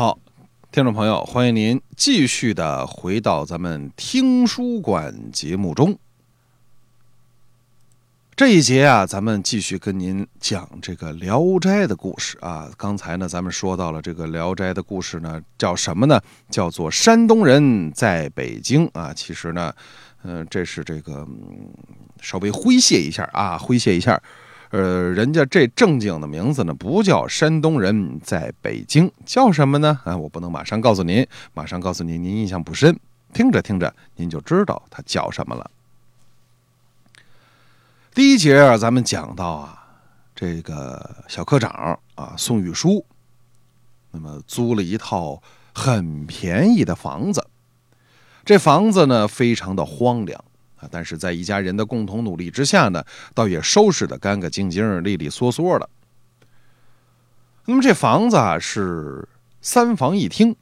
好，听众朋友，欢迎您继续的回到咱们听书馆节目中。这一节啊，咱们继续跟您讲这个《聊斋》的故事啊。刚才呢，咱们说到了这个《聊斋》的故事呢，叫什么呢？叫做山东人在北京啊。其实呢，嗯，这是这个稍微诙谐一下啊，诙谐一下。呃，人家这正经的名字呢，不叫山东人在北京，叫什么呢？啊，我不能马上告诉您，马上告诉您，您印象不深，听着听着，您就知道他叫什么了。第一节啊，咱们讲到啊，这个小科长啊，宋玉书，那么租了一套很便宜的房子，这房子呢非常的荒凉啊，但是在一家人的共同努力之下呢，倒也收拾的干干净净、利利索索的。那么这房子啊是三房一厅。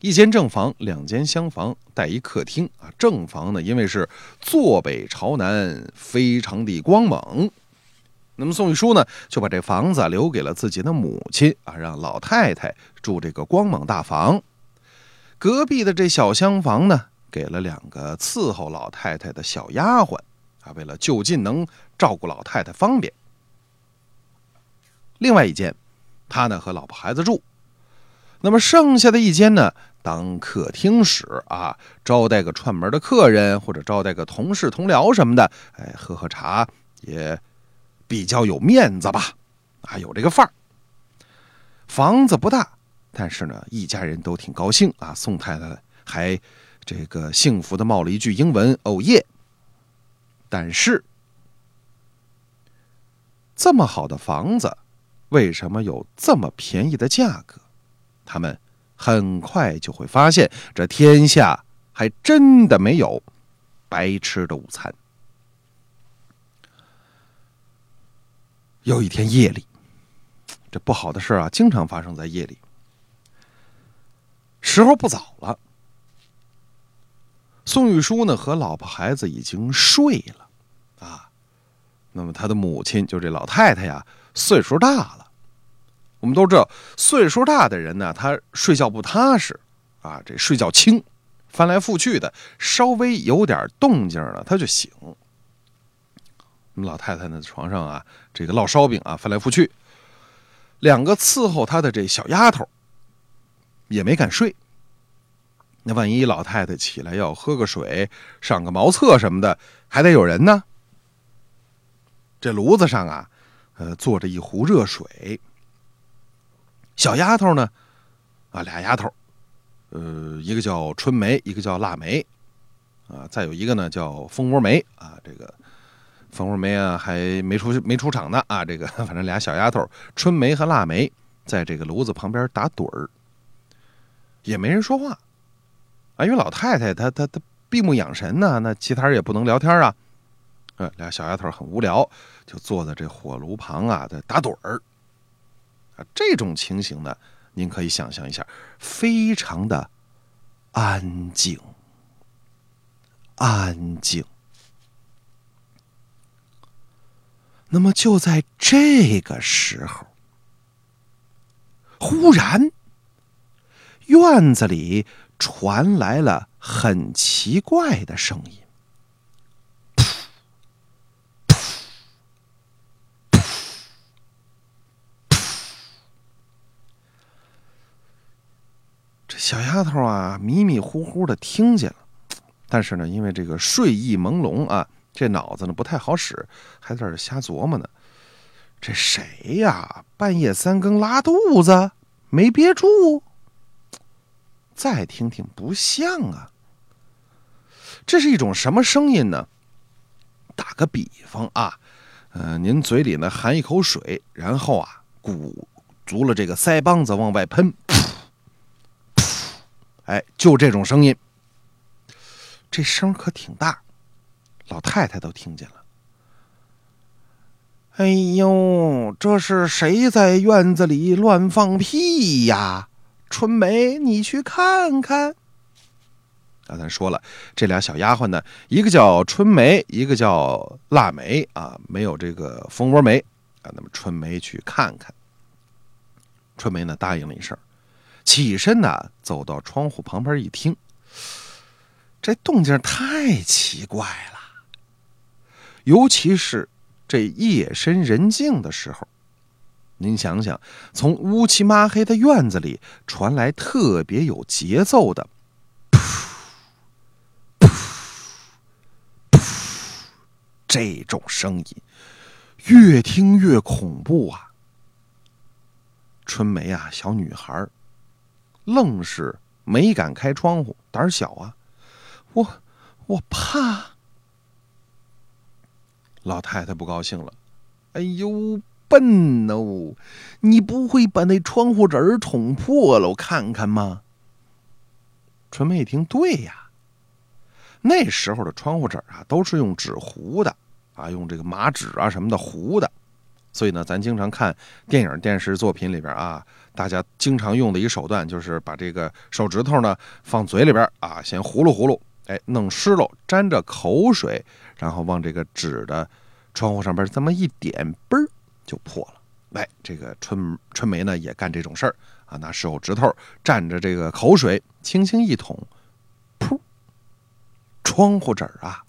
一间正房，两间厢房，带一客厅啊。正房呢，因为是坐北朝南，非常的光猛。那么宋玉书呢，就把这房子留给了自己的母亲啊，让老太太住这个光猛大房。隔壁的这小厢房呢，给了两个伺候老太太的小丫鬟啊，为了就近能照顾老太太方便。另外一间，他呢和老婆孩子住。那么剩下的一间呢？当客厅使啊，招待个串门的客人，或者招待个同事同僚什么的，哎，喝喝茶也比较有面子吧，啊，有这个范儿。房子不大，但是呢，一家人都挺高兴啊。宋太太还这个幸福的冒了一句英文：“哦耶！”但是这么好的房子，为什么有这么便宜的价格？他们。很快就会发现，这天下还真的没有白吃的午餐。有一天夜里，这不好的事啊，经常发生在夜里。时候不早了，宋玉书呢和老婆孩子已经睡了啊。那么他的母亲，就这老太太呀，岁数大了。我们都知道，岁数大的人呢，他睡觉不踏实，啊，这睡觉轻，翻来覆去的，稍微有点动静了，他就醒。我们老太太呢，床上啊，这个烙烧饼啊，翻来覆去，两个伺候她的这小丫头也没敢睡。那万一老太太起来要喝个水、上个茅厕什么的，还得有人呢。这炉子上啊，呃，坐着一壶热水。小丫头呢，啊，俩丫头，呃，一个叫春梅，一个叫腊梅，啊，再有一个呢叫蜂窝梅，啊，这个蜂窝梅啊还没出没出场呢，啊，这个反正俩小丫头，春梅和腊梅，在这个炉子旁边打盹儿，也没人说话，啊，因为老太太她她她闭目养神呢，那其他人也不能聊天啊，呃，俩小丫头很无聊，就坐在这火炉旁啊，在打盹儿。这种情形呢，您可以想象一下，非常的安静，安静。那么就在这个时候，忽然院子里传来了很奇怪的声音。这小丫头啊，迷迷糊糊的听见了，但是呢，因为这个睡意朦胧啊，这脑子呢不太好使，还在这瞎琢磨呢。这谁呀？半夜三更拉肚子，没憋住。再听听，不像啊。这是一种什么声音呢？打个比方啊，呃，您嘴里呢含一口水，然后啊鼓足了这个腮帮子往外喷。噗噗哎，就这种声音，这声可挺大，老太太都听见了。哎呦，这是谁在院子里乱放屁呀？春梅，你去看看。啊，咱说了，这俩小丫鬟呢，一个叫春梅，一个叫腊梅啊，没有这个蜂窝梅啊。那么春梅去看看，春梅呢答应了一声。起身呢，走到窗户旁边一听，这动静太奇怪了，尤其是这夜深人静的时候。您想想，从乌漆麻黑的院子里传来特别有节奏的“噗噗噗”这种声音，越听越恐怖啊！春梅啊，小女孩愣是没敢开窗户，胆小啊！我我怕。老太太不高兴了，哎呦！笨哦，你不会把那窗户纸捅破了我看看吗？春梅一听，对呀，那时候的窗户纸啊，都是用纸糊的啊，用这个麻纸啊什么的糊的，所以呢，咱经常看电影、电视作品里边啊，大家经常用的一手段就是把这个手指头呢放嘴里边啊，先糊噜糊噜，哎，弄湿喽，沾着口水，然后往这个纸的窗户上边这么一点，嘣儿。就破了，哎，这个春春梅呢也干这种事儿啊，拿手指头蘸着这个口水，轻轻一捅，噗，窗户纸啊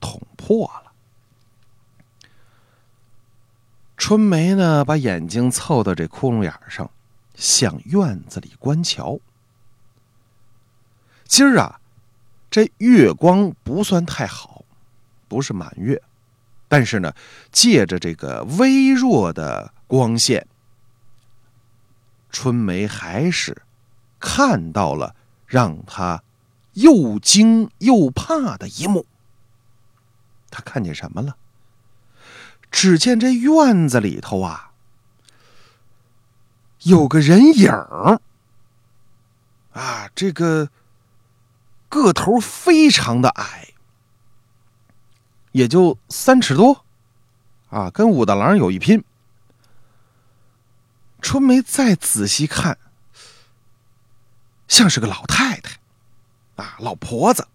捅破了。春梅呢把眼睛凑到这窟窿眼上，向院子里观瞧。今儿啊，这月光不算太好，不是满月。但是呢，借着这个微弱的光线，春梅还是看到了让她又惊又怕的一幕。她看见什么了？只见这院子里头啊，有个人影儿，啊，这个个头非常的矮。也就三尺多，啊，跟武大郎有一拼。春梅再仔细看，像是个老太太，啊，老婆子。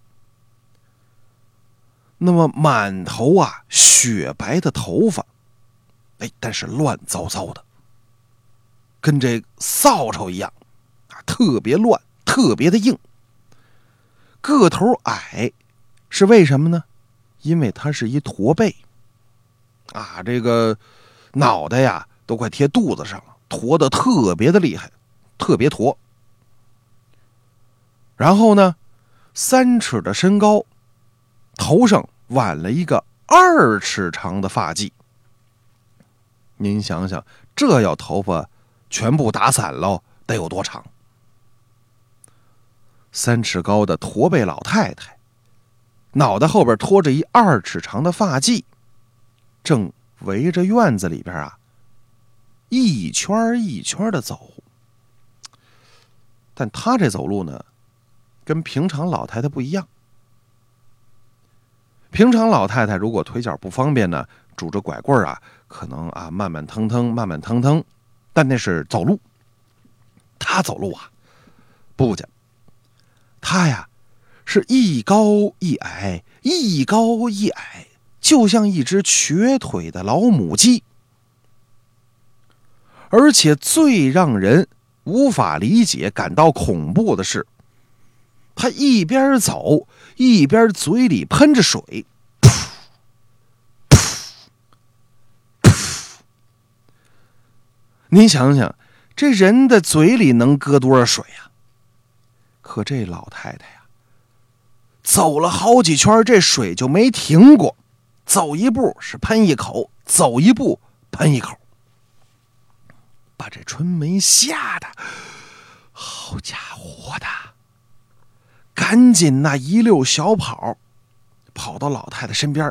那么满头啊雪白的头发，哎，但是乱糟糟的，跟这扫帚一样，啊，特别乱，特别的硬。个头矮，是为什么呢？因为他是一驼背，啊，这个脑袋呀都快贴肚子上了，驼的特别的厉害，特别驼。然后呢，三尺的身高，头上挽了一个二尺长的发髻。您想想，这要头发全部打散了，得有多长？三尺高的驼背老太太。脑袋后边拖着一二尺长的发髻，正围着院子里边啊，一圈一圈的走。但他这走路呢，跟平常老太太不一样。平常老太太如果腿脚不方便呢，拄着拐棍啊，可能啊慢慢腾腾，慢慢腾腾，但那是走路。他走路啊，不讲，他呀。是一高一矮，一高一矮，就像一只瘸腿的老母鸡。而且最让人无法理解、感到恐怖的是，他一边走一边嘴里喷着水，噗噗噗。您想想，这人的嘴里能搁多少水呀？可这老太太。走了好几圈，这水就没停过。走一步是喷一口，走一步喷一口，把这春梅吓得，好家伙的，赶紧那一溜小跑，跑到老太太身边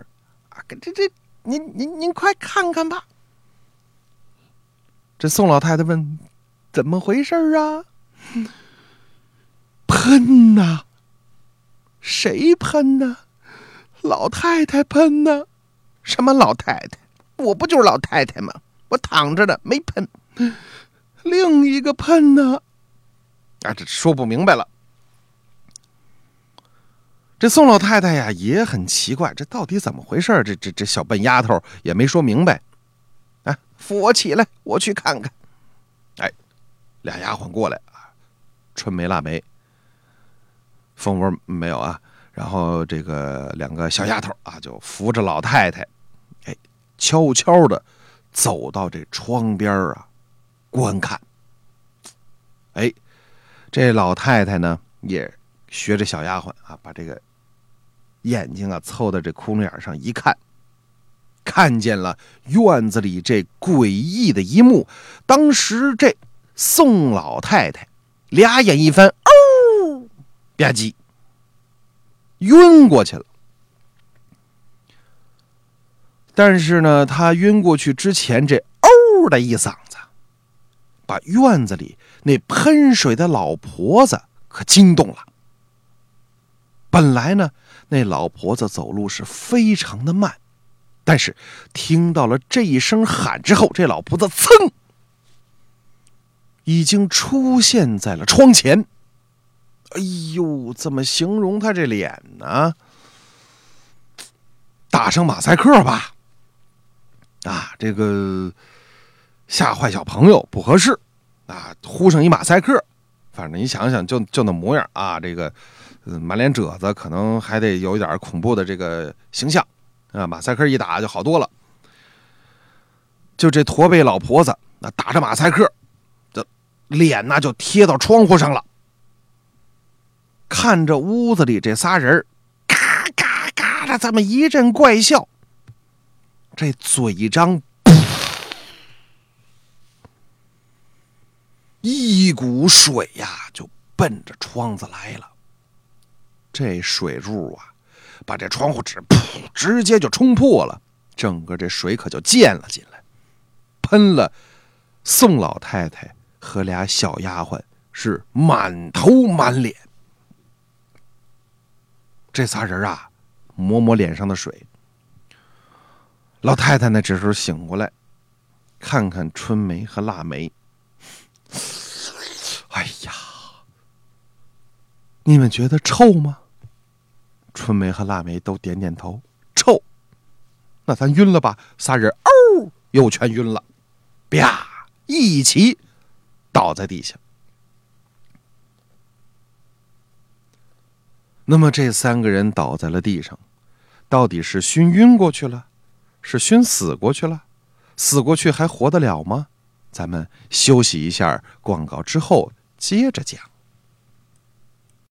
啊，这这，您您您快看看吧。这宋老太太问：“怎么回事啊？”喷呐！谁喷呢？老太太喷呢？什么老太太？我不就是老太太吗？我躺着呢，没喷。另一个喷呢？啊，这说不明白了。这宋老太太呀也很奇怪，这到底怎么回事？这这这小笨丫头也没说明白。哎，扶我起来，我去看看。哎，俩丫鬟过来啊，春梅、腊梅。蜂窝没有啊，然后这个两个小丫头啊，就扶着老太太，哎，悄悄的走到这窗边啊，观看。哎，这老太太呢，也学着小丫鬟啊，把这个眼睛啊凑到这窟窿眼上一看，看见了院子里这诡异的一幕。当时这宋老太太俩眼一翻，吧唧，晕过去了。但是呢，他晕过去之前，这哦的一嗓子，把院子里。那喷水的老婆子可惊动了。本来呢，那老婆子走路是非常的慢，但是听到了这一声喊之后，这老婆子噌，已经出现在了窗前。哎呦，怎么形容他这脸呢？打上马赛克吧。啊，这个吓坏小朋友不合适。啊，糊上一马赛克，反正你想想，就就那模样啊，这个满脸褶子，可能还得有一点恐怖的这个形象啊。马赛克一打就好多了。就这驼背老婆子，那打着马赛克，这脸那就贴到窗户上了，看着屋子里这仨人，嘎嘎嘎的这么一阵怪笑，这嘴一张。一股水呀，就奔着窗子来了。这水柱啊，把这窗户纸噗，直接就冲破了，整个这水可就溅了进来，喷了宋老太太和俩小丫鬟是满头满脸。这仨人啊，抹抹脸上的水。老太太呢，这时候醒过来，看看春梅和腊梅。哎呀，你们觉得臭吗？春梅和腊梅都点点头，臭。那咱晕了吧？仨人哦，又全晕了，啪，一起倒在地下。那么这三个人倒在了地上，到底是熏晕过去了，是熏死过去了？死过去还活得了吗？咱们休息一下，广告之后接着讲。